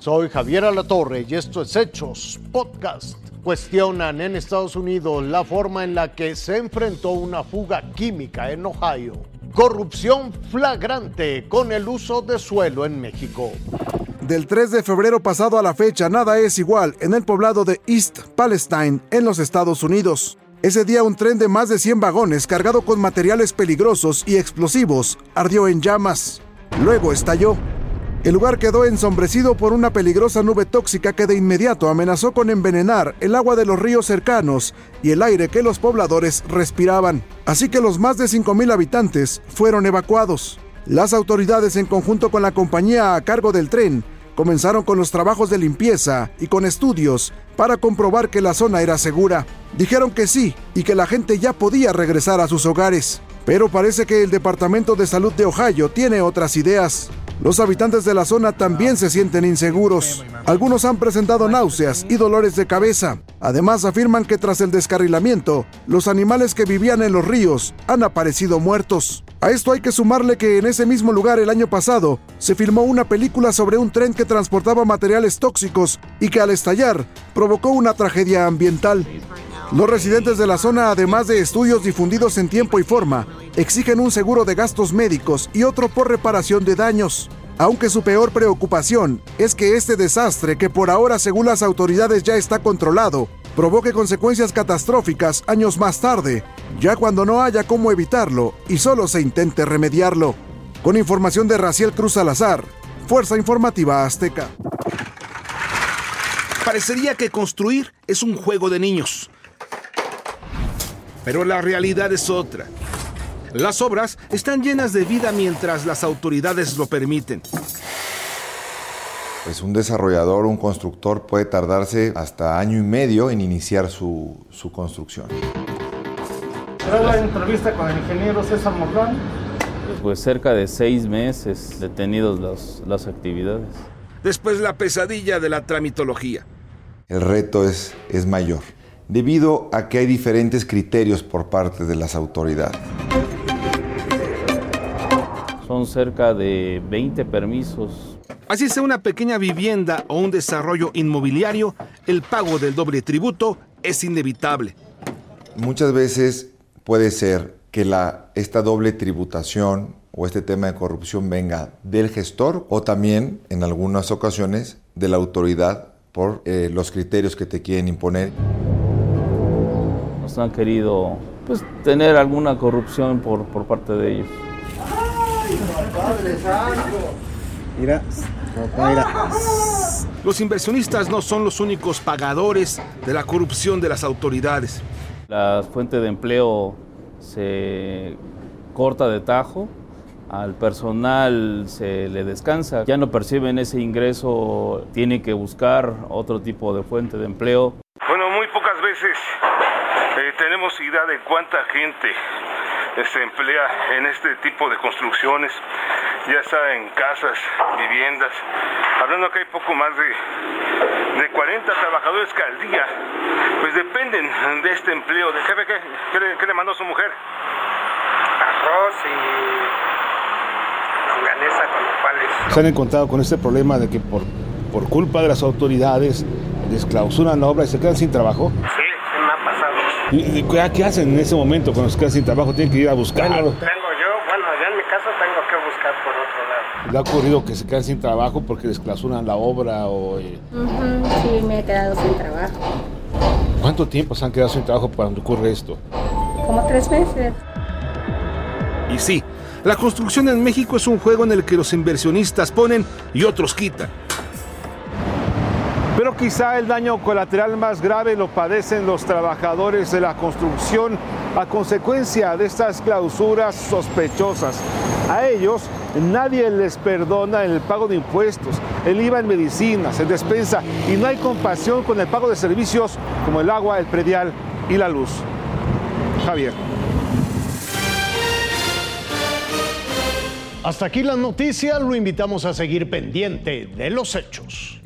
Soy Javier Alatorre y esto es Hechos Podcast. Cuestionan en Estados Unidos la forma en la que se enfrentó una fuga química en Ohio. Corrupción flagrante con el uso de suelo en México. Del 3 de febrero pasado a la fecha, nada es igual en el poblado de East Palestine, en los Estados Unidos. Ese día un tren de más de 100 vagones cargado con materiales peligrosos y explosivos ardió en llamas. Luego estalló. El lugar quedó ensombrecido por una peligrosa nube tóxica que de inmediato amenazó con envenenar el agua de los ríos cercanos y el aire que los pobladores respiraban. Así que los más de 5.000 habitantes fueron evacuados. Las autoridades en conjunto con la compañía a cargo del tren comenzaron con los trabajos de limpieza y con estudios para comprobar que la zona era segura. Dijeron que sí y que la gente ya podía regresar a sus hogares. Pero parece que el Departamento de Salud de Ohio tiene otras ideas. Los habitantes de la zona también se sienten inseguros. Algunos han presentado náuseas y dolores de cabeza. Además afirman que tras el descarrilamiento, los animales que vivían en los ríos han aparecido muertos. A esto hay que sumarle que en ese mismo lugar el año pasado se filmó una película sobre un tren que transportaba materiales tóxicos y que al estallar provocó una tragedia ambiental. Los residentes de la zona, además de estudios difundidos en tiempo y forma, exigen un seguro de gastos médicos y otro por reparación de daños. Aunque su peor preocupación es que este desastre, que por ahora según las autoridades ya está controlado, provoque consecuencias catastróficas años más tarde, ya cuando no haya cómo evitarlo y solo se intente remediarlo. Con información de Raciel Cruz Salazar, Fuerza Informativa Azteca. Parecería que construir es un juego de niños. Pero la realidad es otra. Las obras están llenas de vida mientras las autoridades lo permiten. Pues un desarrollador, un constructor puede tardarse hasta año y medio en iniciar su, su construcción. ¿Será la entrevista con el ingeniero César Morrán? Pues cerca de seis meses detenidos las, las actividades. Después la pesadilla de la tramitología. El reto es, es mayor, debido a que hay diferentes criterios por parte de las autoridades. Son cerca de 20 permisos. Así sea una pequeña vivienda o un desarrollo inmobiliario, el pago del doble tributo es inevitable. Muchas veces puede ser que la, esta doble tributación o este tema de corrupción venga del gestor o también, en algunas ocasiones, de la autoridad por eh, los criterios que te quieren imponer. Nos han querido pues, tener alguna corrupción por, por parte de ellos. Mira, mira. Los inversionistas no son los únicos pagadores de la corrupción de las autoridades. La fuente de empleo se corta de tajo, al personal se le descansa, ya no perciben ese ingreso, tienen que buscar otro tipo de fuente de empleo. Bueno, muy pocas veces eh, tenemos idea de cuánta gente se emplea en este tipo de construcciones, ya sea en casas, viviendas, hablando que hay poco más de, de 40 trabajadores que al día, pues dependen de este empleo. ¿De jefe qué, qué, le, qué le mandó su mujer? Arroz y longaniza con nopales. Se han encontrado con este problema de que por, por culpa de las autoridades desclausuran la obra y se quedan sin trabajo. Sí, sí me ha pasado. ¿Y, y qué- qué hacen en ese momento cuando se quedan sin trabajo? Tienen que ir a buscarlo. Tengo yo, bueno, ya en mi casa tengo que buscar por otro lado. ¿Le ha ocurrido que se quedan sin trabajo porque desclausuran la obra? o eh, Sí, me he quedado sin trabajo. ¿Cuánto tiempo se han quedado sin trabajo cuando ocurre esto? Como tres meses. Y sí, la construcción en México es un juego en el que los inversionistas ponen y otros quitan. Quizá el daño colateral más grave lo padecen los trabajadores de la construcción a consecuencia de estas clausuras sospechosas. A ellos nadie les perdona el pago de impuestos, el IVA en medicinas, en despensa y no hay compasión con el pago de servicios como el agua, el predial y la luz. Javier. Hasta aquí las noticias, lo invitamos a seguir pendiente de los hechos.